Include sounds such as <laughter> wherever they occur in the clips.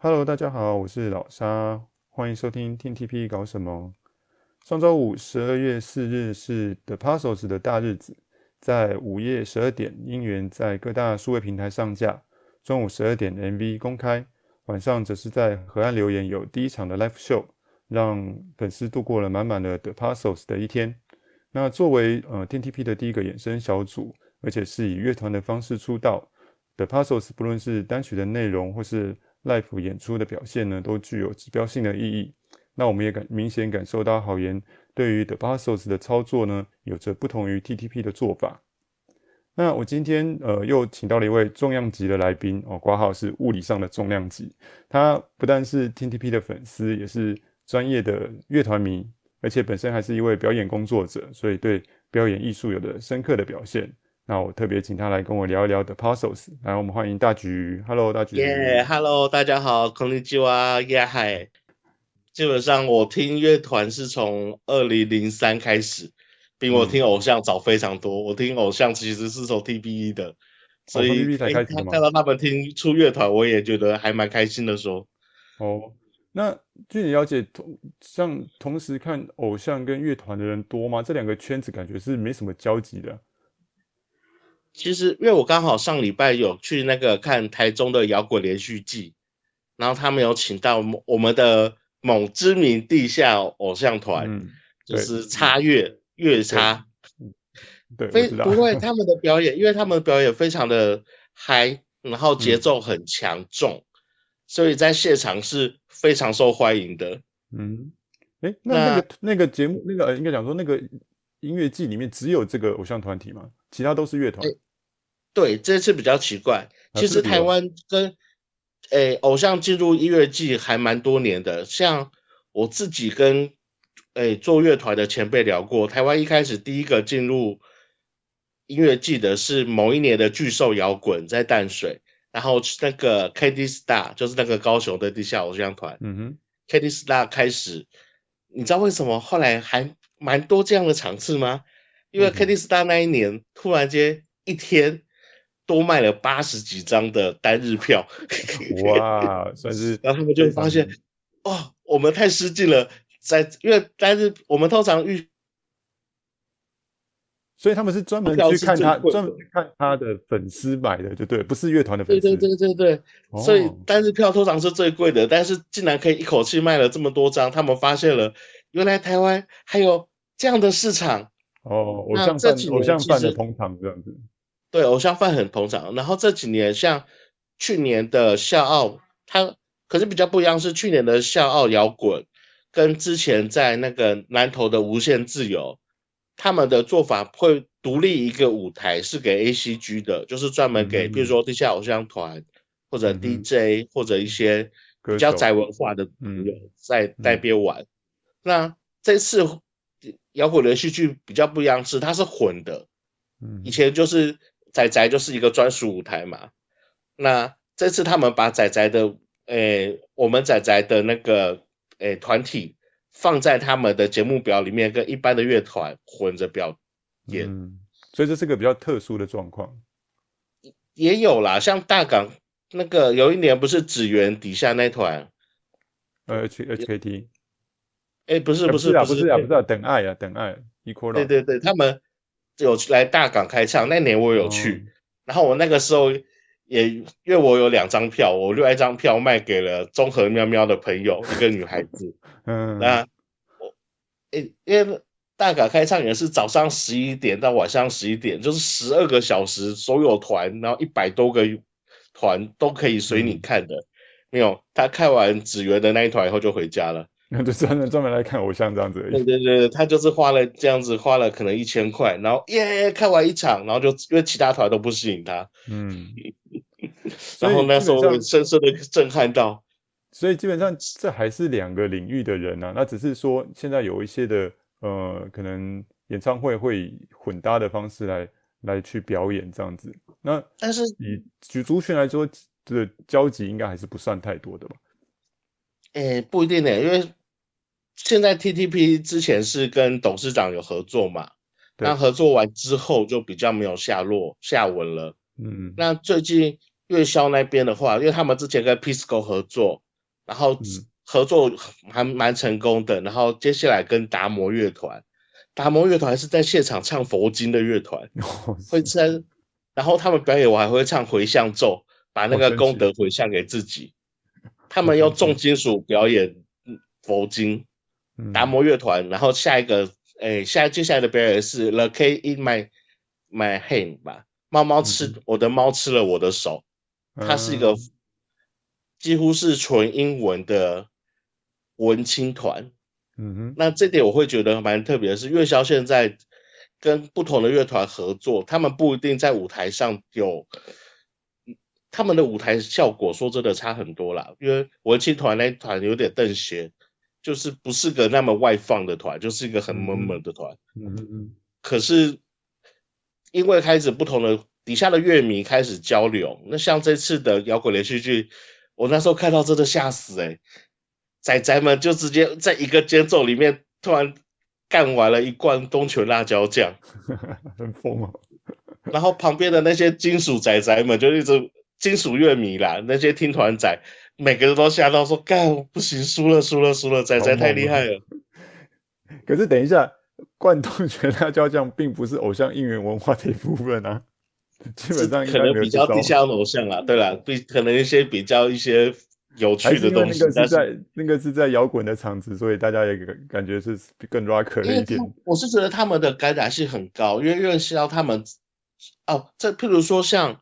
Hello，大家好，我是老沙，欢迎收听 Team TP 搞什么。上周五，十二月四日是 The Puzzles 的大日子，在午夜十二点，音源在各大数位平台上架。中午十二点，MV 公开，晚上则是在河岸留言有第一场的 Live Show，让粉丝度过了满满的 The Puzzles 的一天。那作为呃 TTP 的第一个衍生小组，而且是以乐团的方式出道，The Puzzles 不论是单曲的内容或是 Live 演出的表现呢，都具有指标性的意义。那我们也感明显感受到好言对于 The Passos 的操作呢，有着不同于 TTP 的做法。那我今天呃又请到了一位重量级的来宾哦，挂号是物理上的重量级。他不但是 TTP 的粉丝，也是专业的乐团迷，而且本身还是一位表演工作者，所以对表演艺术有着深刻的表现。那我特别请他来跟我聊一聊 The Puzzles，来，我们欢迎大橘。Hello，大橘。耶，Hello，大家好，こんにちは，耶嗨。基本上我听乐团是从二零零三开始，比我听偶像早非常多。嗯、我听偶像其实是从 TPE 的，所以、哦欸、看到他们听出乐团，我也觉得还蛮开心的说。哦，那据你了解，同像同时看偶像跟乐团的人多吗？这两个圈子感觉是没什么交集的。 其实，因为我刚好上礼拜有去那个看台中的摇滚连续剧，然后他们有请到我们的某知名地下偶像团，嗯、就是叉乐乐叉，对，非不会他们的表演，因为他们的表演非常的嗨，然后节奏很强重，嗯、所以在现场是非常受欢迎的。嗯，哎，那那个那，那个节目，那个应该讲说那个音乐季里面只有这个偶像团体吗？其他都是乐团？对，这次比较奇怪。其实台湾跟诶、欸、偶像进入音乐季还蛮多年的，像我自己跟诶、欸、做乐团的前辈聊过，台湾一开始第一个进入音乐季的是某一年的巨兽摇滚在淡水，然后那个 K D Star 就是那个高雄的地下偶像团，嗯哼，K D Star 开始，你知道为什么后来还蛮多这样的场次吗？因为 K D Star 那一年、嗯、突然间一天。多卖了八十几张的单日票，哇，算是，<laughs> 然后他们就发现，哦，我们太失敬了，在因为单日我们通常预，所以他们是专门去看他，专门看他的粉丝买的，就对，不是乐团的粉丝，对对对对对，哦、所以单日票通常是最贵的，但是竟然可以一口气卖了这么多张，他们发现了，原来台湾还有这样的市场，哦，偶像饭，偶像饭的通常这样子。对，偶像饭很捧场，然后这几年像去年的笑傲，它可是比较不一样，是去年的笑傲摇滚跟之前在那个南投的无限自由，他们的做法会独立一个舞台，是给 ACG 的，就是专门给，比如说地下偶像团或者 DJ、嗯、或者一些比较宅文化的朋友在那边玩。嗯嗯、那这次摇滚连续剧比较不一样，是它是混的，以前就是。宅宅就是一个专属舞台嘛，那这次他们把仔仔的，诶、欸，我们仔仔的那个，诶，团体放在他们的节目表里面，跟一般的乐团混着表演，嗯，所以这是个比较特殊的状况。也有啦，像大港那个有一年不是紫园底下那团，呃，H H K T，哎，不是不是啊，不是啊，不是啊，等爱啊，等爱，Equal，对对对，他们。有来大港开唱，那年我有去，哦、然后我那个时候也因为我有两张票，我另外一张票卖给了综合喵喵的朋友，一个女孩子。<laughs> 嗯，那我诶，因为大港开唱也是早上十一点到晚上十一点，就是十二个小时，所有团，然后一百多个团都可以随你看的。嗯、没有，他看完指原的那一团以后就回家了。那就专门专门来看偶像这样子而已。对对对，他就是花了这样子，花了可能一千块，然后耶看完一场，然后就因为其他团都不吸引他，嗯，然后那时候深深的震撼到。所以基本上这还是两个领域的人啊，那只是说现在有一些的呃，可能演唱会会以混搭的方式来来去表演这样子。那但是以举族群来说，这个交集应该还是不算太多的吧？诶，不一定呢，因为。现在 TTP 之前是跟董事长有合作嘛？那合作完之后就比较没有下落下文了。嗯，那最近月销那边的话，因为他们之前跟 Pisco 合作，然后合作还蛮成功的。然后接下来跟达摩乐团，达摩乐团是在现场唱佛经的乐团，<laughs> 会在，然后他们表演我还会唱回向咒，把那个功德回向给自己。他们用重金属表演佛经，达摩乐团。然后下一个，哎，下接下来的表演是 The Cat in My My Hand 吧，猫猫吃我的猫吃了我的手，它是一个几乎是纯英文的文青团。嗯哼，那这点我会觉得蛮特别的是，乐萧现在跟不同的乐团合作，他们不一定在舞台上有。他们的舞台效果说真的差很多啦，因为文青团那团有点瞪鞋，就是不是个那么外放的团，就是一个很闷闷的团。嗯嗯嗯。可是因为开始不同的底下的乐迷开始交流，那像这次的摇滚连续剧，我那时候看到真的吓死哎、欸，仔仔们就直接在一个间奏里面突然干完了一罐东泉辣椒酱，<laughs> 很疯啊。然后旁边的那些金属仔仔们就一直。金属乐迷啦，那些听团仔，每个人都吓到说：“干，不行，输了，输了，输了，仔仔太厉害了。”可是等一下，贯通全辣椒酱并不是偶像应援文化的一部分啊，<laughs> 基本上可能比较地下偶像啊，对啦，比可能一些比较一些有趣的东西。那个是在那个是在摇滚的场子，所以大家也感觉是更 rock 一点。我是觉得他们的感染性很高，因为认识到他们哦，这譬如说像。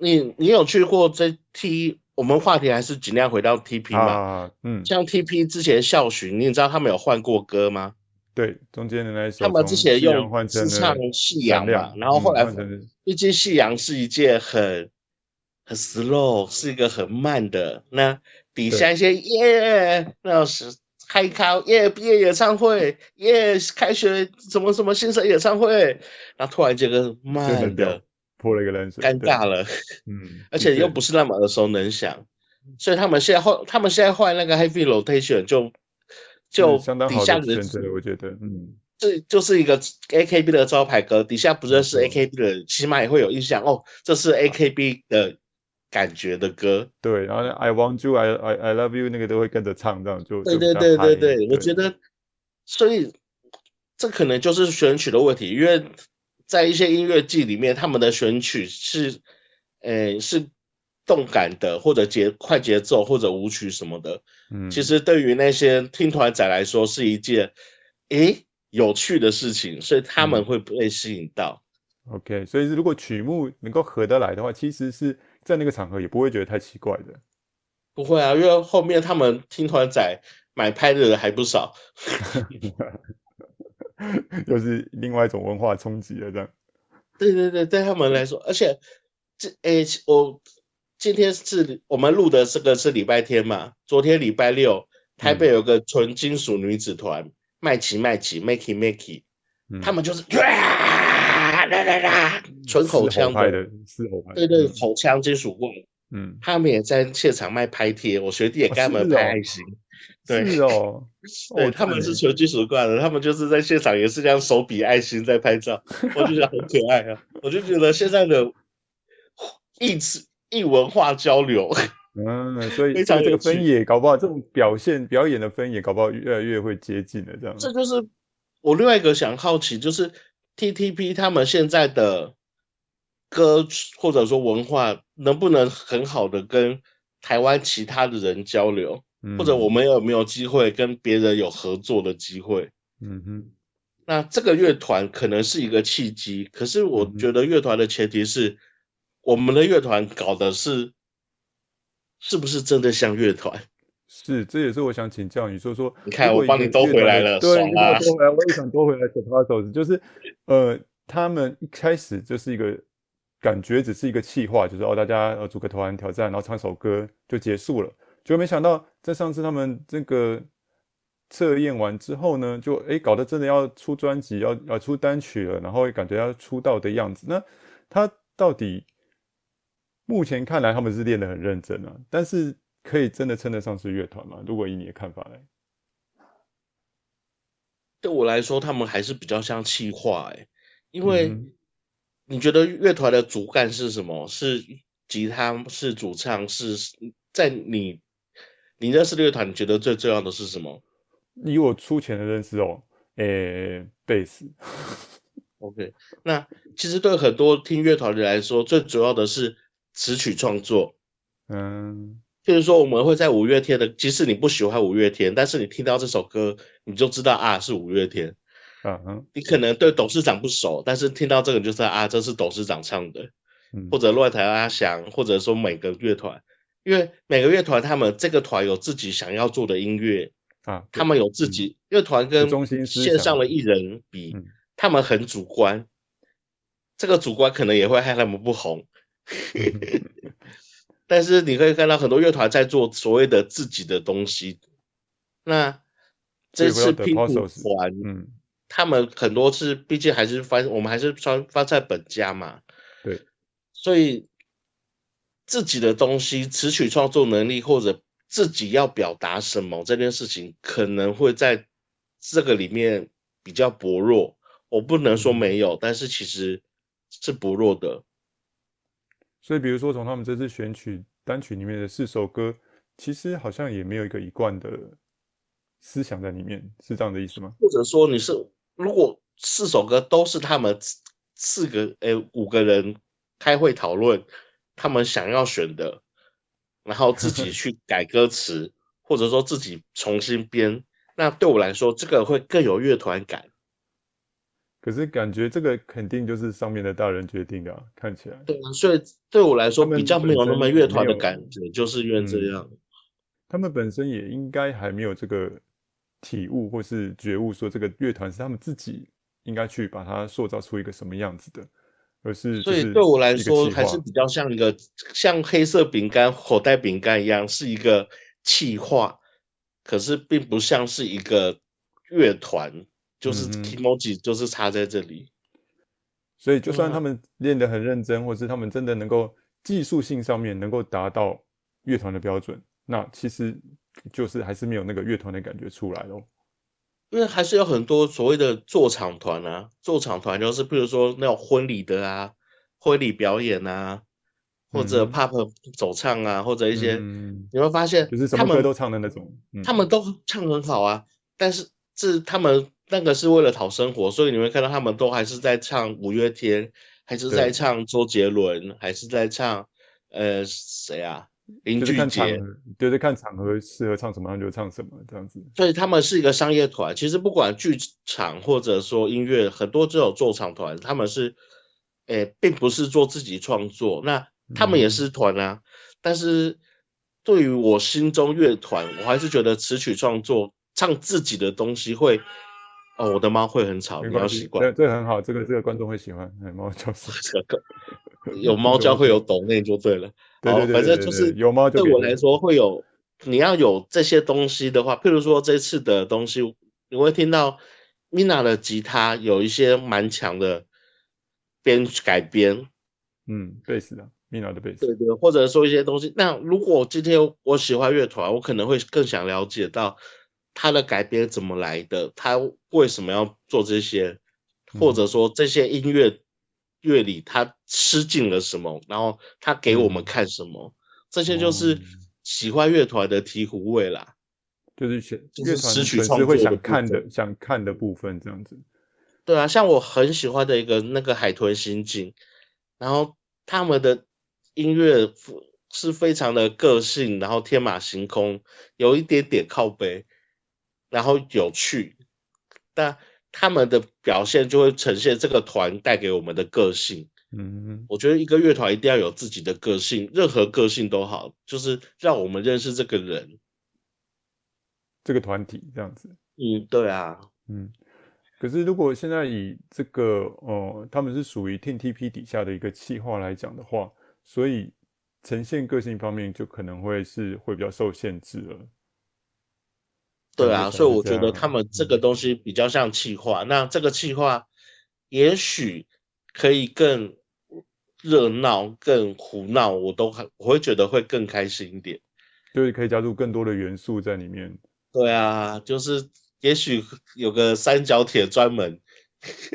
你你有去过这 T？我们话题还是尽量回到 TP 嘛？啊、嗯，像 TP 之前校巡，你知道他们有换过歌吗？对，中间的那一首。他们之前用是唱夕阳嘛，然后后来，毕竟夕阳是一件很很 slow，是一个很慢的。那底下一些耶，那是开考耶毕业演唱会耶，开学什么什么新生演唱会，然后突然这个慢的。泼了一个冷水，尴尬了，<laughs> 嗯，而且又不是那么耳熟能详，所以他们现在换，他们现在换那个 heavy rotation 就就底下的选择，我觉得，嗯，这就是一个 AKB 的招牌歌，底下不认识 AKB 的，起码也会有印象哦，这是 AKB 的感觉的歌，对，然后 I want you, I I I love you 那个都会跟着唱，这样就对对对对对，我觉。得，所以这可能就是选曲的问题，因为。在一些音乐季里面，他们的选曲是，呃，是动感的，或者节快节奏，或者舞曲什么的。嗯，其实对于那些听团仔来说，是一件，诶，有趣的事情，所以他们会被吸引到。嗯。OK，所以如果曲目能够合得来的话，其实是在那个场合也不会觉得太奇怪的。不会啊，因为后面他们听团仔买拍的人还不少。<laughs> 又是另外一种文化冲击了，这样。对对对，对他们来说，而且这诶，我今天是我们录的这个是礼拜天嘛，昨天礼拜六，台北有个纯金属女子团，麦琪麦琪，Makey Makey，他们就是啦啦啦，纯口腔的，嘶吼派的，对对，口腔金属棍，嗯，他们也在现场卖拍贴，我学弟也给他们拍爱心。<laughs> 对是哦，对，他们是球技属挂的，他们就是在现场也是这样手比爱心在拍照，我就觉得很可爱啊！我就觉得现在的异词异文化交流，<laughs> 嗯，所以非常这个分野搞不好这种表现表演的分野搞不好越来越会接近了，这样。这就是我另外一个想好奇，就是 TTP 他们现在的歌或者说文化能不能很好的跟台湾其他的人交流？或者我们有没有机会跟别人有合作的机会？嗯哼，那这个乐团可能是一个契机，可是我觉得乐团的前提是，我们的乐团搞的是，是不是真的像乐团？是，这也是我想请教你说说。你看，我帮你兜回来了，对，你帮我兜回来，我也想兜回来。手帕手子就是，呃，他们一开始就是一个感觉，只是一个气话，就是哦，大家呃组个团挑战，然后唱首歌就结束了。就没想到，在上次他们这个测验完之后呢，就诶搞得真的要出专辑，要要出单曲了，然后感觉要出道的样子。那他到底目前看来他们是练得很认真啊，但是可以真的称得上是乐团吗？如果以你的看法来，对我来说，他们还是比较像气化诶，因为你觉得乐团的主干是什么？是吉他？是主唱？是在你？你认识的乐团，你觉得最重要的是什么？以我粗浅的认识哦，诶、欸，贝斯。OK，那其实对很多听乐团的人来说，最主要的是词曲创作。嗯，就是说，我们会在五月天的，即使你不喜欢五月天，但是你听到这首歌，你就知道啊是五月天。嗯哼，你可能对董事长不熟，但是听到这个你就知道啊，这是董事长唱的，嗯、或者乱弹阿翔，或者说每个乐团，因为每个乐团他们这个团有自己想要做的音乐啊，他们有自己乐团、嗯、跟线上的艺人比。他们很主观，这个主观可能也会害他们不红。<laughs> 但是你可以看到很多乐团在做所谓的自己的东西。那这次拼图团，嗯，他们很多次毕竟还是翻，我们还是翻翻在本家嘛。对，所以自己的东西、词曲创作能力或者自己要表达什么这件事情，可能会在这个里面比较薄弱。我不能说没有，但是其实是薄弱的。所以，比如说从他们这次选曲单曲里面的四首歌，其实好像也没有一个一贯的思想在里面，是这样的意思吗？或者说，你是如果四首歌都是他们四个诶、欸、五个人开会讨论，他们想要选的，然后自己去改歌词，<laughs> 或者说自己重新编，那对我来说，这个会更有乐团感。可是感觉这个肯定就是上面的大人决定的啊，看起来。对啊，所以对我来说比较没有那么乐团的感觉，就是因为这样。嗯，他们本身也应该还没有这个体悟或是觉悟，说这个乐团是他们自己应该去把它塑造出一个什么样子的，而是所以对我来说还是比较像一个像黑色饼干、口袋饼干一样，是一个气化，可是并不像是一个乐团。就是 emoji 就是差在这里，所以就算他们练得很认真，或是他们真的能够技术性上面能够达到乐团的标准，那其实就是还是没有那个乐团的感觉出来咯。因为还是有很多所谓的做场团啊，做场团就是比如说那种婚礼的啊，婚礼表演啊，或者 pop 走唱啊，或者一些你会发现就是什么歌都唱的那种，他们都唱很好啊，但是是他们。那个是为了讨生活，所以你会看到他们都还是在唱五月天，还是在唱周杰伦，还是在唱呃谁啊林俊杰，就是看场合适合唱什么他就唱什么这样子。所以他们是一个商业团，其实不管剧场或者说音乐，很多这种做场团，他们是诶、欸、并不是做自己创作，那他们也是团啊。嗯、但是对于我心中乐团，我还是觉得词曲创作唱自己的东西会。哦，我的猫会很吵，你要习惯。对，这很好，这个这个观众会喜欢。哎，猫叫声，有猫叫会有 <laughs> 抖内就对了。对对对，反正就是有猫。对我来说会有，你要有这些东西的话，譬如说这次的东西，你会听到 Mina 的吉他有一些蛮强的编改编。嗯，贝斯的 Mina 的贝斯。对对，或者说一些东西。那如果今天我喜欢乐团，我可能会更想了解到。他的改编怎么来的？他为什么要做这些？或者说这些音乐乐理他吃进了什么？然后他给我们看什么？这些就是喜欢乐团的醍醐味啦。就是选乐团粉丝会想看的、想看的部分，这样子。对啊，像我很喜欢的一个那个海豚刑警，然后他们的音乐是非常的个性，然后天马行空，有一点点靠背。然后有趣，但他们的表现就会呈现这个团带给我们的个性。嗯，我觉得一个乐团一定要有自己的个性，任何个性都好，就是让我们认识这个人，这个团体这样子。嗯，对啊，嗯。可是如果现在以这个哦，他们是属于 Team TP 底下的一个企划来讲的话，所以呈现个性方面就可能会是会比较受限制了。对啊，所以我觉得他们这个东西比较像企划，嗯、那这个企划也许可以更热闹、更胡闹，我都很我会觉得会更开心一点，就是可以加入更多的元素在里面。对啊，就是也许有个三角铁专门，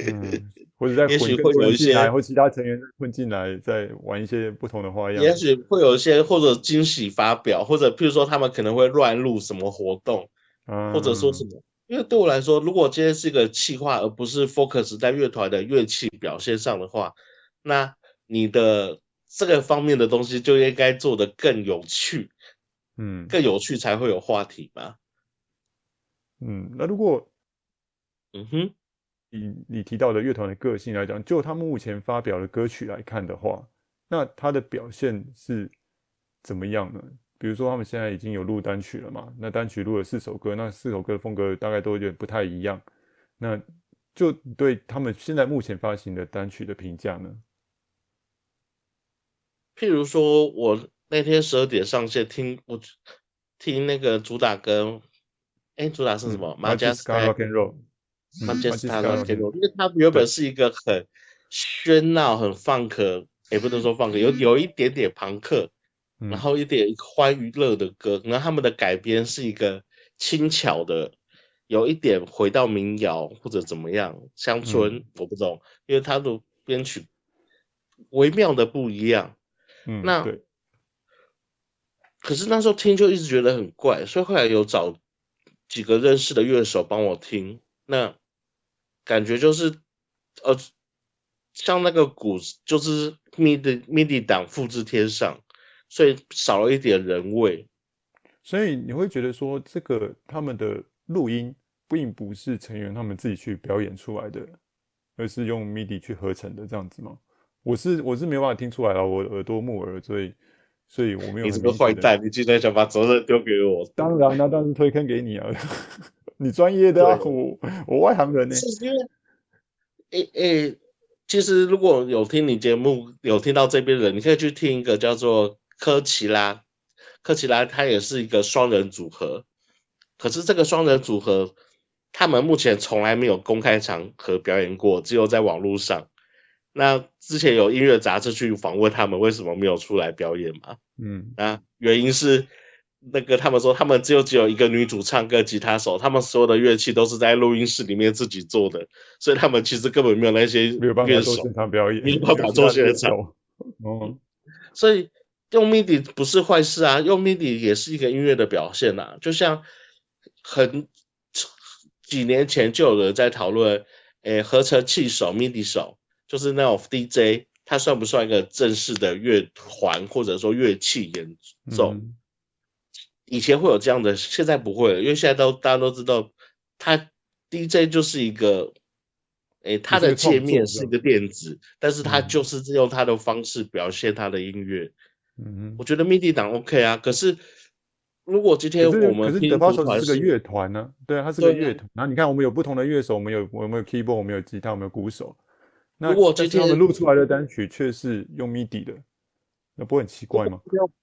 嗯，或者在 <laughs> 也许会有一些或其他成员混进来，再玩一些不同的花样。也许会有一些或者惊喜发表，或者譬如说他们可能会乱入什么活动，嗯、或者说什么。因为对我来说，如果今天是一个企划，而不是 focus 在乐团的乐器表现上的话，那你的这个方面的东西就应该做得更有趣，嗯，更有趣才会有话题嘛。嗯，那如果，嗯哼，以你提到的乐团的个性来讲，就他们目前发表的歌曲来看的话，那他的表现是怎么样呢？比如说他们现在已经有录单曲了嘛，那单曲录了四首歌，那四首歌的风格大概都有点不太一样，那就对他们现在目前发行的单曲的评价呢？譬如说我那天十二点上线听我听那个主打歌。哎，主打是什么？马加斯卡 Rock and Roll，马加斯卡 Rock and Roll，因为它原本是一个很喧闹、很 funk，也不能说 funk，有有一点点朋克，嗯、然后一点欢娱乐的歌。然后他们的改编是一个轻巧的，有一点回到民谣或者怎么样乡村，嗯、我不懂，因为他的编曲微妙的不一样。嗯，那。可是那时候听就一直觉得很怪，所以后来有找。几个认识的乐手帮我听，那感觉就是，呃，像那个鼓就是 MIDI MIDI 档复制贴上，所以少了一点人味。所以你会觉得说，这个他们的录音并不是成员他们自己去表演出来的，而是用 MIDI 去合成的这样子吗？我是我是没有办法听出来了，我耳朵木耳，所以。所以我没有。你这个坏蛋，你今天想把责任丢给我？当然那当然推坑给你啊！<laughs> 你专业的啊，我我外行人呢。是因为，诶诶，其实如果有听你节目，有听到这边的人，你可以去听一个叫做科奇拉，科奇拉他也是一个双人组合，可是这个双人组合，他们目前从来没有公开场合表演过，只有在网络上。那之前有音乐杂志去访问他们为什么没有出来表演嘛？嗯，啊，原因是那个他们说他们只有只有一个女主唱跟吉他手，他们所有的乐器都是在录音室里面自己做的，所以他们其实根本没有那些没有办法做现场表演，没有办法做现场。哦，所以用 MIDI 不是坏事啊，用 MIDI 也是一个音乐的表现呐，就像很几年前就有人在讨论，诶，合成器手 MIDI 手。就是那种 DJ，它算不算一个正式的乐团或者说乐器演奏？嗯、以前会有这样的，现在不会了，因为现在都大家都知道，它 DJ 就是一个，诶，它的界面是一个电子，但是它就是用它的方式表现它的音乐。嗯，我觉得 MIDI 档 OK 啊，可是如果今天我们可是 The Passos 是个乐团呢、啊，对啊，它是个乐团。然后你看，我们有不同的乐手，我们有我们有 keyboard，我们有吉他，我们有鼓手。那如果今天他们录出来的单曲却是用 MIDI 的，那不会很奇怪吗？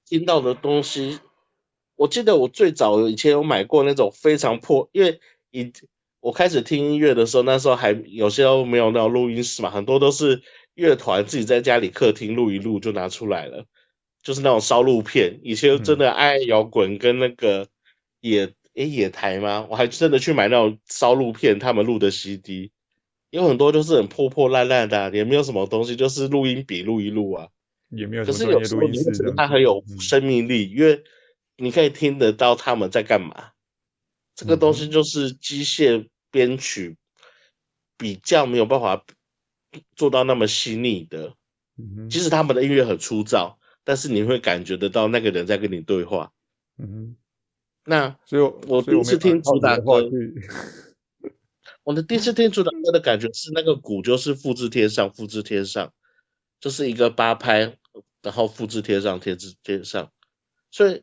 听到的东西，我记得我最早以前有买过那种非常破，因为以我开始听音乐的时候，那时候还有些都没有那种录音室嘛，很多都是乐团自己在家里客厅录一录就拿出来了，就是那种烧录片。以前真的爱摇滚跟那个野诶、嗯、野台吗？我还真的去买那种烧录片，他们录的 CD。有很多就是很破破烂烂的、啊，也没有什么东西，就是录音笔录一录啊，也没有。可是有时候你会觉得它很有生命力，嗯、因为你可以听得到他们在干嘛。这个东西就是机械编曲比较没有办法做到那么细腻的。嗯、即使他们的音乐很粗糙，但是你会感觉得到那个人在跟你对话。嗯，那所以我第一次听主打歌。<laughs> 我的第一次听主打歌的感觉是那个鼓就是复制贴上，复制贴上，就是一个八拍，然后复制贴上，贴纸贴上，所以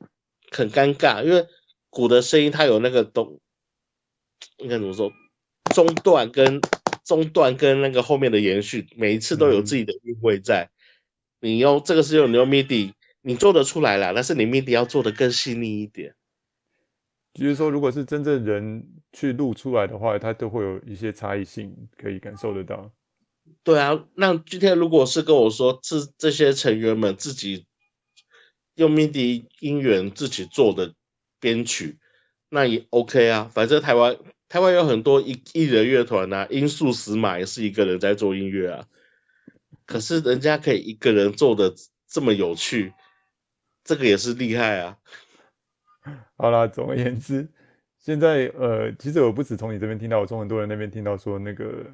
很尴尬，因为鼓的声音它有那个东，应该怎么说，中段跟中段跟那个后面的延续，每一次都有自己的韵味在。嗯、你用这个是用你用 MIDI，你做得出来啦，但是你 MIDI 要做的更细腻一点。就是说，如果是真正人去录出来的话，它都会有一些差异性可以感受得到。对啊，那今天如果是跟我说这这些成员们自己用 MIDI 音源自己做的编曲，那也 OK 啊。反正台湾台湾有很多一艺人乐团啊，音速死马也是一个人在做音乐啊。可是人家可以一个人做的这么有趣，这个也是厉害啊。好啦，总而言之，现在呃，其实我不止从你这边听到，我从很多人那边听到说，那个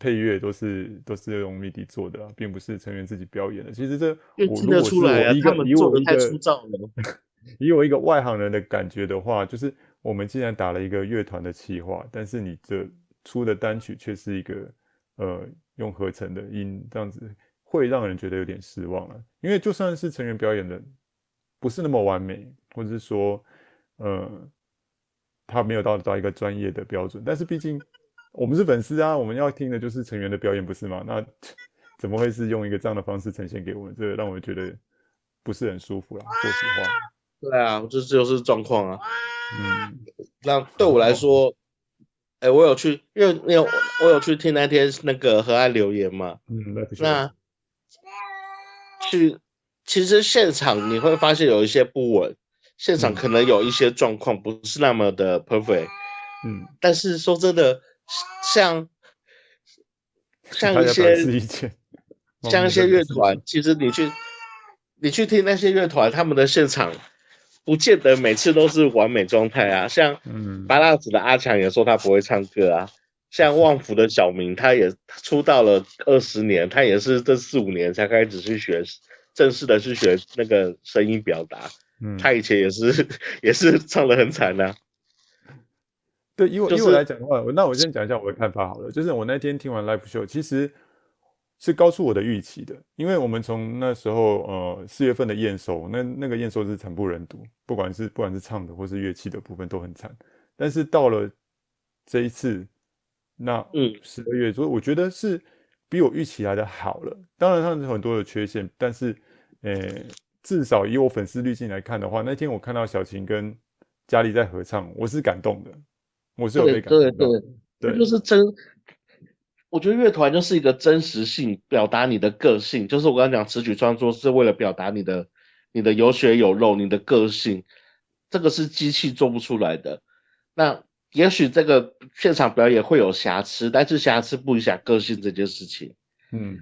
配乐都是都是用 MIDI 做的，并不是成员自己表演的。其实这我听得出来啊，他们做的太粗糙了。<laughs> 以我一个外行人的感觉的话，就是我们既然打了一个乐团的企划，但是你这出的单曲却是一个呃。用合成的音这样子会让人觉得有点失望了，因为就算是成员表演的不是那么完美，或者是说，呃，他没有到达一个专业的标准，但是毕竟我们是粉丝啊，我们要听的就是成员的表演，不是吗？那 <laughs> 怎么会是用一个这样的方式呈现给我们？这个让我觉得不是很舒服啦，说实话。对啊，这就是状况啊。嗯，那对我来说。哎、欸，我有去，因为那我有去听那天那个河岸留言嘛。嗯，那 <laughs> 去其实现场你会发现有一些不稳，现场可能有一些状况不是那么的 perfect。嗯，但是说真的，像 <laughs> 像一些像一些乐团，其实你去你去听那些乐团，他们的现场。不见得每次都是完美状态啊，像芭乐籽的阿强也说他不会唱歌啊，像旺福的小明他也出道了二十年，他也是这四五年才开始去学正式的去学那个声音表达，嗯，他以前也是也是唱的很惨呐啊。对，以我以我来讲的话，那我先讲一下我的看法好了，就是我那天听完 live show，其实。是高出我的预期的，因为我们从那时候呃四月份的验收，那那个验收是惨不忍睹，不管是不管是唱的或是乐器的部分都很惨。但是到了这一次，那嗯十二月，所以我觉得是比我预期来的好了。当然它有很多的缺陷，但是呃至少以我粉丝滤镜来看的话，那天我看到小琴跟佳丽在合唱，我是感动的，我是有被感动的。对对对，对就是真。我觉得乐团就是一个真实性，表达你的个性。就是我刚刚讲词曲创作是为了表达你的、你的有血有肉、你的个性，这个是机器做不出来的。那也许这个现场表演会有瑕疵，但是瑕疵不影响个性这件事情。嗯，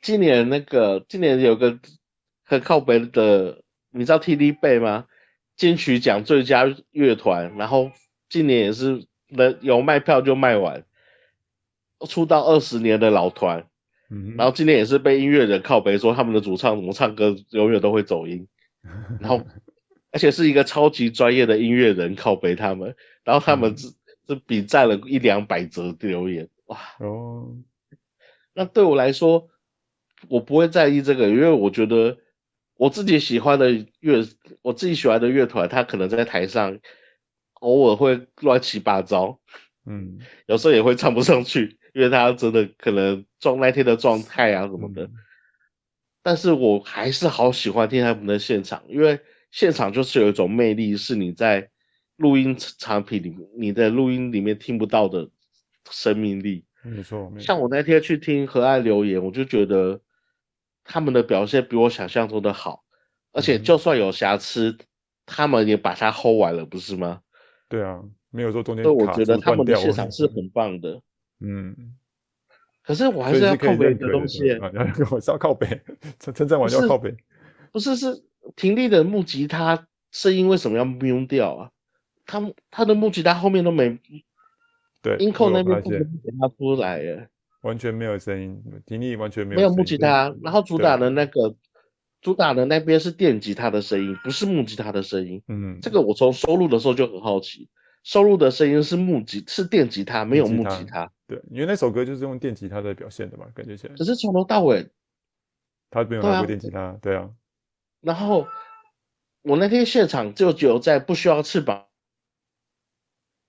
今年那个今年有个很靠北的，你知道 TVB 吗？金曲奖最佳乐团，然后今年也是能有卖票就卖完。出道二十年的老团，嗯，然后今天也是被音乐人靠背说他们的主唱怎么唱歌永远都会走音，<laughs> 然后而且是一个超级专业的音乐人靠背他们，然后他们这这比赞了一两百则留言，哇。哦，那对我来说我不会在意这个，因为我觉得我自己喜欢的乐，我自己喜欢的乐团，他可能在台上偶尔会乱七八糟，嗯，有时候也会唱不上去。因为他真的可能状那天的状态啊什么的，嗯，但是我还是好喜欢听他们的现场，因为现场就是有一种魅力，是你在录音产品里面，你的录音里面听不到的生命力。没错，没错。像我那天去听河岸留言，我就觉得他们的表现比我想象中的好，而且就算有瑕疵，嗯，他们也把它 hold 完了，不是吗？对啊，没有说中间。所以我觉得他们的现场是很棒的。嗯，可是我还是要靠北的东西。我是要靠北，称称赞完就要靠北。不是，是婷丽的木吉他声音为什么要 mute 掉啊？他他的木吉他后面都没，对，音控那边不给他出来耶，完全没有声音。婷丽完全没有没有木吉他，然后主打的那个主打的那边是电吉他的声音，不是木吉他的声音。嗯，这个我从收录的时候就很好奇。收录的声音是木吉，是电吉他，没有木吉他。对，因为那首歌就是用电吉他在表现的嘛，感觉起来。可是从头到尾，他没有拿过电吉他，对啊。对啊，然后我那天现场就只有在不需要翅膀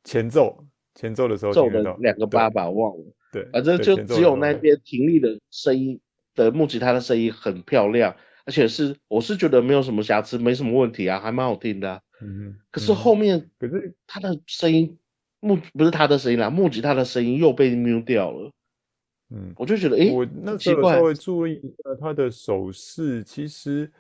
前奏，前奏的时候奏的两个八吧，忘了。对，反正就只有那边婷丽的声音的木吉他的声音很漂亮，而且是我是觉得没有什么瑕疵，没什么问题啊，还蛮好听的啊。嗯，可是后面，可是他的声音木不是他的声音啦，木吉他的声音又被 mute 掉了。嗯，我就觉得，哎、欸，我那时候稍微注意一下他的手势，其实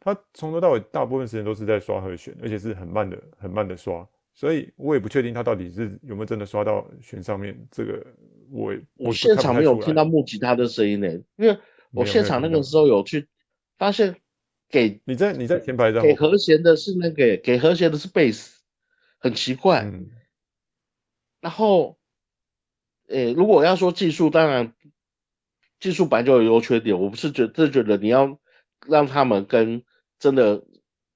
他从头到尾大部分时间都是在刷和弦，而且是很慢的、很慢的刷。所以我也不确定他到底是有没有真的刷到弦上面。这个我我现场没有听到木吉他的声音呢，因为我现场那个时候有去发现给你在你在前排上给和弦的是那个给和弦的是贝斯，很奇怪。嗯、然后，诶，如果要说技术，当然技术本来就有优缺点。我不是觉得觉得你要让他们跟真的。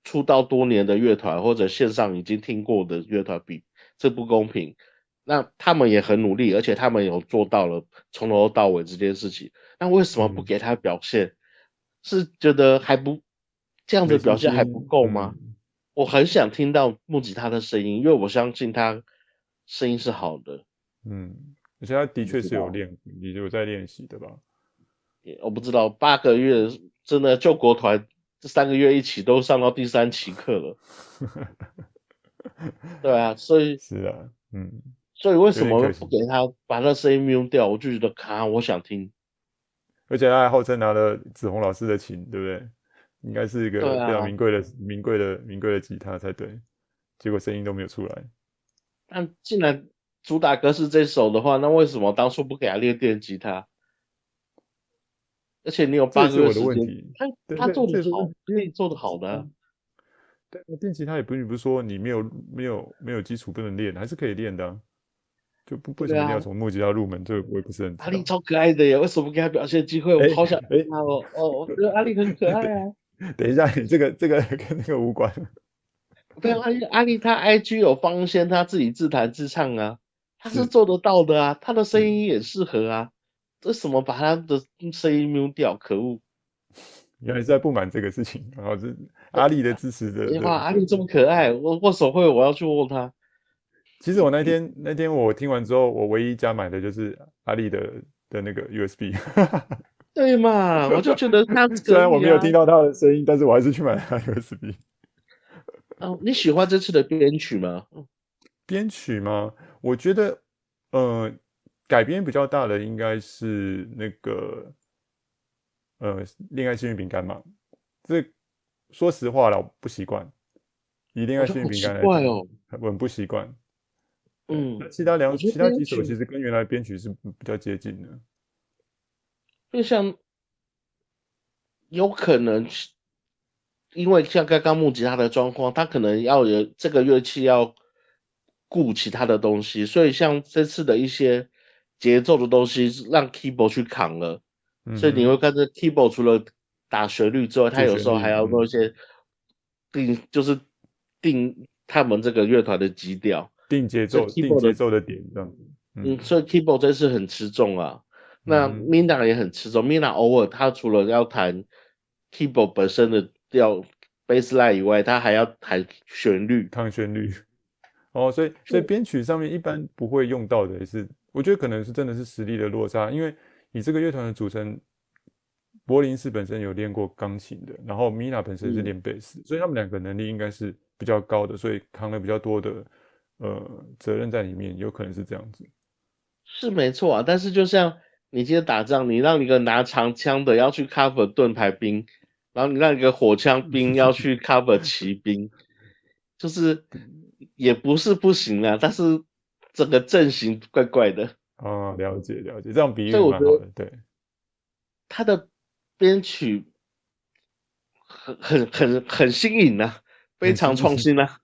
出道多年的乐团或者线上已经听过的乐团比，这不公平。那他们也很努力，而且他们有做到了从头到尾这件事情。那为什么不给他表现？嗯、是觉得还不这样的表现还不够吗？嗯、我很想听到木吉他的声音，因为我相信他声音是好的。嗯，而且他的确是有练，也有在练习的吧？我不知道，八个月真的救国团。这三个月一起都上到第三期课了，<laughs> 对啊，所以是啊，嗯，所以为什么不给他把那声音 mute 掉？我就觉得卡，我想听，而且他还号称拿了子红老师的琴，对不对？应该是一个比较名贵的、啊、名贵的、名贵的吉他才对，结果声音都没有出来。但既然主打歌是这首的话，那为什么当初不给他练电吉他？而且你有八个月时间，他他做的好，因为做的好的、啊。对，电吉他也不是不是说你没有没有没有基础不能练，还是可以练的、啊。就不为什么你要从木吉他入门？这个我也不是很。阿力超可爱的耶，为什么不给他表现机会？我好想哎哦哦，我觉得阿力很可爱啊。<laughs> 等一下，你这个这个跟那个无关。对啊，阿力阿力他 IG 有放一些他自己自弹自唱啊，他是做得到的啊，他的声音也适合啊。为什么把他的声音 mute 掉？可恶！<laughs> 原来是在不满这个事情，然后是阿力的支持者。哇，阿力这么可爱，我握手会我要去握他。其实我那天那天我听完之后，我唯一加买的就是阿力的的那个 USB。<laughs> 对嘛，我就觉得他、啊、虽然我没有听到他的声音，但是我还是去买了他 USB。哦，你喜欢这次的编曲吗？编曲吗？我觉得，呃。改编比较大的应该是那个，呃，恋爱幸运饼干嘛。这说实话了，我不习惯。以恋爱幸运饼干来讲，我很不习惯。嗯，那其他两其他几首其实跟原来编曲是比较接近的。就像有可能，因为像刚刚木吉他的状况，他可能要有这个乐器要顾其他的东西，所以像这次的一些。节奏的东西让 keyboard 去扛了，嗯、所以你会看这 keyboard 除了打旋律之外，他有时候还要做一些定，嗯、就是定他们这个乐团的基调，定节奏、定节奏的点这样子。嗯，嗯所以 keyboard 真是很吃重啊。嗯、那 Mina 也很吃重，Mina 偶尔他除了要弹 keyboard 本身的调 bassline 以外，他还要弹旋律、抗旋律。哦，所以所以编曲上面一般不会用到的也是。我觉得可能是真的是实力的落差，因为你这个乐团的组成，柏林是本身有练过钢琴的，然后米娜本身是练贝斯，嗯、所以他们两个能力应该是比较高的，所以扛了比较多的呃责任在里面，有可能是这样子。是没错啊，但是就像你今天打仗，你让一个拿长枪的要去 cover 盾牌兵，然后你让一个火枪兵要去 cover 骑兵，<laughs> 就是也不是不行啊，但是。整个阵型怪怪的哦，了解了解，这样比喻蛮好的。对，他的编曲很很很很新颖啊，非常创新啊，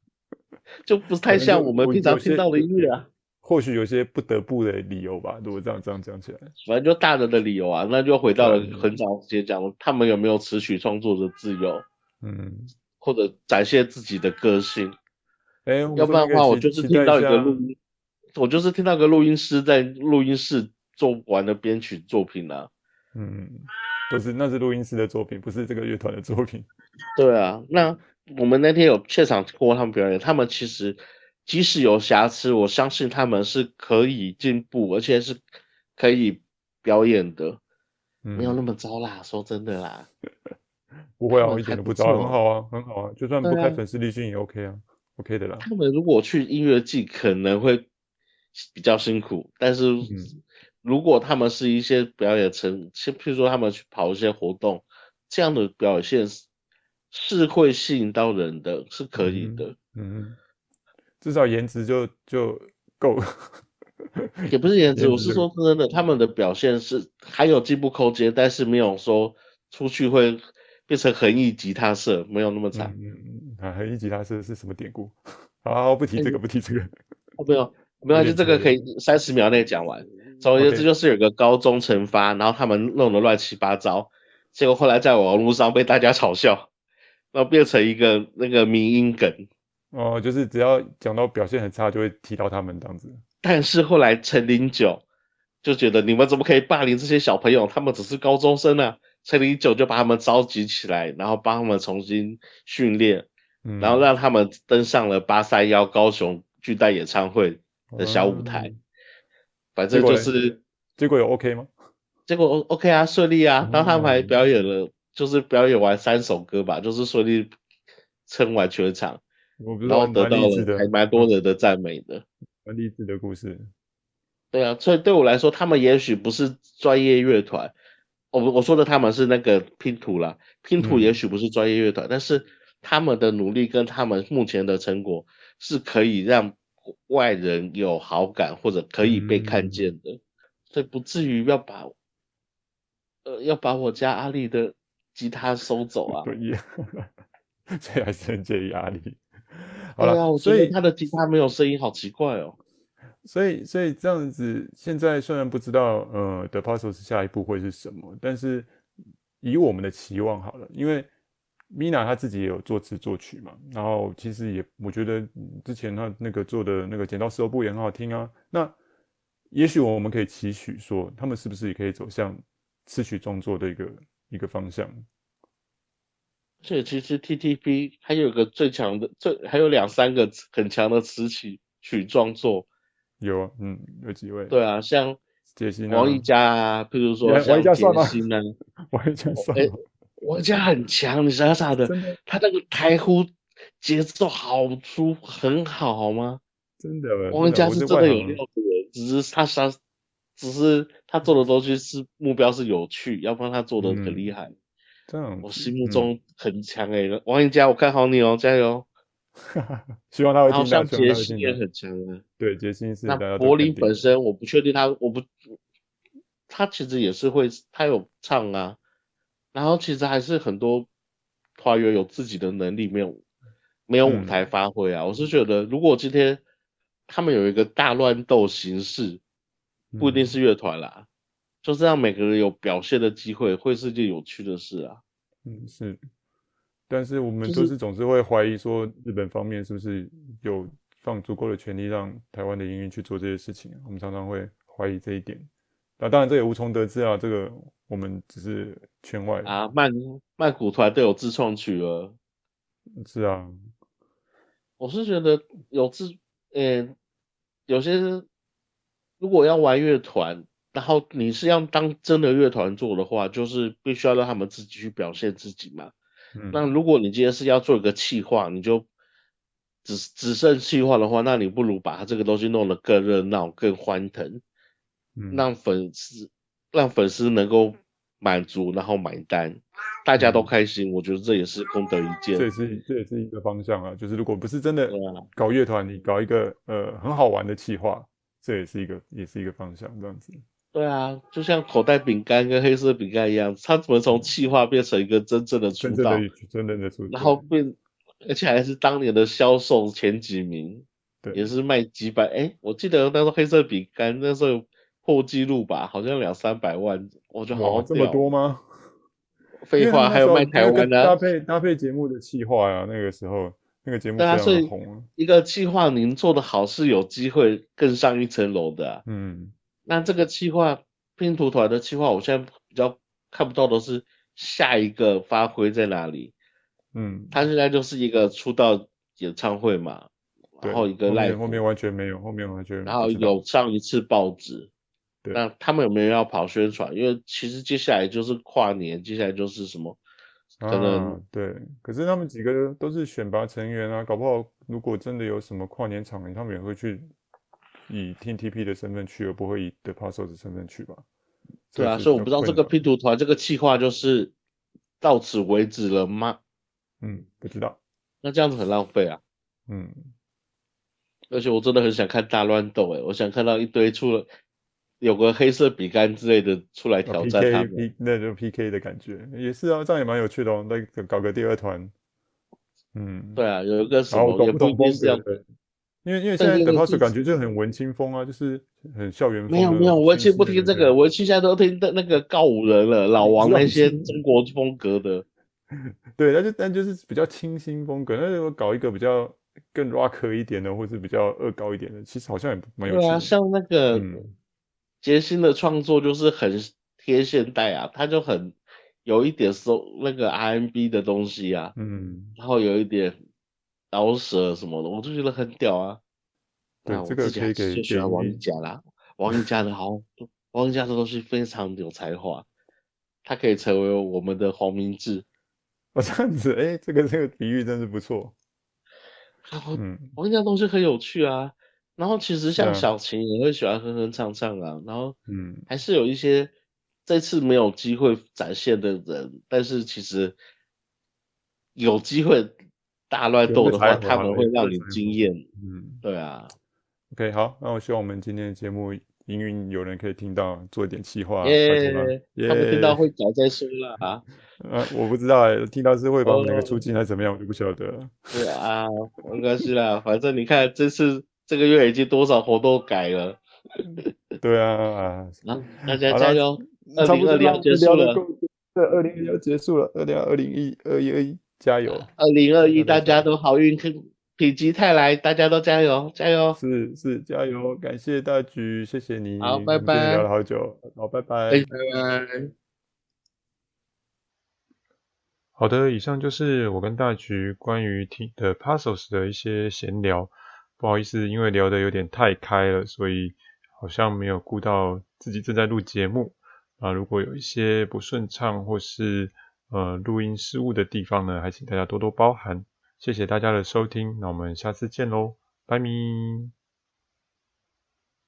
就不太像我们平常听到的音乐啊。或许有些不得不的理由吧，如果这样这样讲起来，反正就大人的理由啊，那就回到了很早之前讲的，他们有没有词曲创作的自由？嗯，或者展现自己的个性？哎，要不然的话，我就是听到一个录音。我就是听到个录音师在录音室做完的编曲作品啊，嗯，不是那是录音师的作品，不是这个乐团的作品。对啊，那我们那天有现场过他们表演，他们其实即使有瑕疵，我相信他们是可以进步，而且是可以表演的，嗯、没有那么糟啦。说真的啦，<laughs> 不会啊，一点都不糟，很好啊，很好啊，就算不开粉丝滤镜也 OK 啊，OK 的啦。他们如果去音乐季可能会。比较辛苦，但是如果他们是一些表演成，像譬如说他们去跑一些活动，这样的表现是会吸引到人的，是可以的。嗯，至少颜值就就够。<laughs> 也不是颜值，我是说真的，他们的表现是还有进步空间，但是没有说出去会变成横溢吉他社，没有那么惨。横溢吉他社是什么典故？<laughs> 好，不提这个，不提这个。哦，没有，没关系，这个可以三十秒内讲完。总而言之，就是有个高中惩罚，然后他们弄得乱七八糟，结果后来在网络上被大家嘲笑，然后变成一个那个迷音梗。哦，就是只要讲到表现很差，就会提到他们这样子。但是后来陈零九就觉得你们怎么可以霸凌这些小朋友？他们只是高中生啊！陈零九就把他们召集起来，然后帮他们重新训练，嗯、然后让他们登上了八三幺高雄巨蛋演唱会的小舞台。嗯、反正就是结果有 OK 吗？结果 OK 啊，顺利啊！然后他们还表演了，嗯、就是表演完三首歌吧，就是顺利撑完全场，然后得到了还蛮多人的赞美的。<laughs> 蛮励志的故事，对啊，所以对我来说，他们也许不是专业乐团。我我说的他们是那个拼图啦，拼图也许不是专业乐团，嗯、但是他们的努力跟他们目前的成果是可以让外人有好感或者可以被看见的，嗯、所以不至于要把呃要把我家阿丽的吉他收走啊。<laughs> <laughs> 所以还是很介意阿力。好了，我觉得他的吉他没有声音，好奇怪哦。所以，所以这样子，现在虽然不知道，呃，The Passos 下一步会是什么，但是以我们的期望好了，因为 Mina 他自己也有作词作曲嘛，然后其实也，我觉得之前他那个做的那个剪刀石头布也很好听啊。那也许我们可以期许说，他们是不是也可以走向词曲创作的一个一个方向？所以其实 TTP 还有个最强的，最还有两三个很强的词曲曲创作，有，嗯，有几位？对啊，像王一佳啊，譬如说像杰西呢，王一佳算 <laughs> 吗？王一佳很强，你傻傻的，的他那个台呼节奏好粗，很好，好吗？真的，王一佳是真的有料的人，只是他他只是他做的东西是目标是有趣，要不然他做的很厉害。嗯这样，我心目中很强哎、欸，嗯、王一佳，我看好你哦，加油！<laughs> 希望他会听到。好像杰西也很强啊。对，杰西是。那柏林本身，我不确定他，我不，他其实也是会，他有唱啊。然后其实还是很多团员有自己的能力，没有没有舞台发挥啊。嗯、我是觉得，如果今天他们有一个大乱斗形式，不一定是乐团啦。嗯就是让每个人有表现的机会，会是件有趣的事啊。嗯，是。但是我们就是总是会怀疑说，日本方面是不是有放足够的权利让台湾的营运去做这些事情？我们常常会怀疑这一点。那当然这也无从得知啊，这个我们只是圈外啊。曼曼谷团都有自创曲了。是啊。我是觉得有自，嗯、欸，有些如果要玩乐团。然后你是要当真的乐团做的话，就是必须要让他们自己去表现自己嘛。嗯、那如果你今天是要做一个企划，你就只只剩企划的话，那你不如把它这个东西弄得更热闹、更欢腾，嗯、让粉丝让粉丝能够满足，然后买单，大家都开心。嗯、我觉得这也是功德一件。这也是这也是一个方向啊。就是如果不是真的搞乐团，你搞一个呃很好玩的企划，这也是一个也是一个方向，这样子。对啊，就像口袋饼干跟黑色饼干一样，它怎么从气化变成一个真正的出道，真正的出道，然后变，而且还是当年的销售前几名，对，也是卖几百，哎，我记得那时候黑色饼干那时候破纪录吧，好像两三百万，我觉得好这么多吗？废话，还有卖台湾的搭配搭配节目的气化呀，那个时候那个节目非常红，一个气化您做的好是有机会更上一层楼的，嗯。那这个计划拼图团的计划，我现在比较看不到的是下一个发挥在哪里。嗯，他现在就是一个出道演唱会嘛，然后一个 live，后面完全没有，后面完全。然后有上一次报纸，对那他们有没有要跑宣传？因为其实接下来就是跨年，接下来就是什么？可能、啊、对，可是他们几个都是选拔成员啊，搞不好如果真的有什么跨年场，他们也会去。以 TTP 的身份去，而不会以 The 的身份去吧？对啊，所以我不知道这个拼图团这个企划就是到此为止了吗？嗯，不知道。那这样子很浪费啊。嗯，而且我真的很想看大乱斗，诶我想看到一堆出了有个黑色比干之类的出来挑战他们，哦、PK, 那就 PK 的感觉也是啊，这样也蛮有趣的哦。那搞个第二团，嗯，对啊，有一个什么也不一定是这样。因为因为现在的 Paso 感觉就很文青风啊，就是很校园风。没有没有，文青不听这个，文青现在都听的那个告五人了，老王那些 <laughs> 中国风格的。对，但就但就是比较清新风格。那如果搞一个比较更 rock 一点的，或是比较恶搞一点的，其实好像也蛮有趣的。对啊，像那个杰星的创作就是很贴现代啊，他就很有一点收那个 R&B 的东西啊，嗯，然后有一点。饶舌什么的，我就觉得很屌啊！对，这个可以给最喜欢王一家啦，王一家的好，王一家的东西非常有才华，他可以成为我们的黄明志。<laughs> 我，这样子，哎、欸，这个这个比喻真是不错。嗯，王一家的东西很有趣啊。然后其实像小琴也会喜欢哼哼唱唱啊。然后，嗯，还是有一些这次没有机会展现的人，但是其实有机会。大乱斗的话，他们会让你惊艳。嗯，对啊。OK，好，那我希望我们今天的节目，营运有人可以听到，做一点企划。耶、他们听到会改再说啦。<laughs> 啊，我不知道哎，听到是会把我们那个出境还是怎么样，我就不晓得了。对啊，没关系啦，反正你看这次这个月已经多少活动改了。<laughs> 对啊，啊，<laughs> 大家加油！二零二零要结束了。对，二零二一要结束了，二零二零一二一二一。加油！二零二一，大家都好运，否极泰来，大家都加油，加油！是是，加油！感谢大橘，谢谢你。好，拜拜。聊了好久，好，拜拜。拜拜。好的，以上就是我跟大橘关于 The Pasos 的一些闲聊。不好意思，因为聊得有点太开了，所以好像没有顾到自己正在录节目啊。如果有一些不顺畅或是呃，录音失误的地方呢，还请大家多多包涵。谢谢大家的收听，那我们下次见喽，拜咪。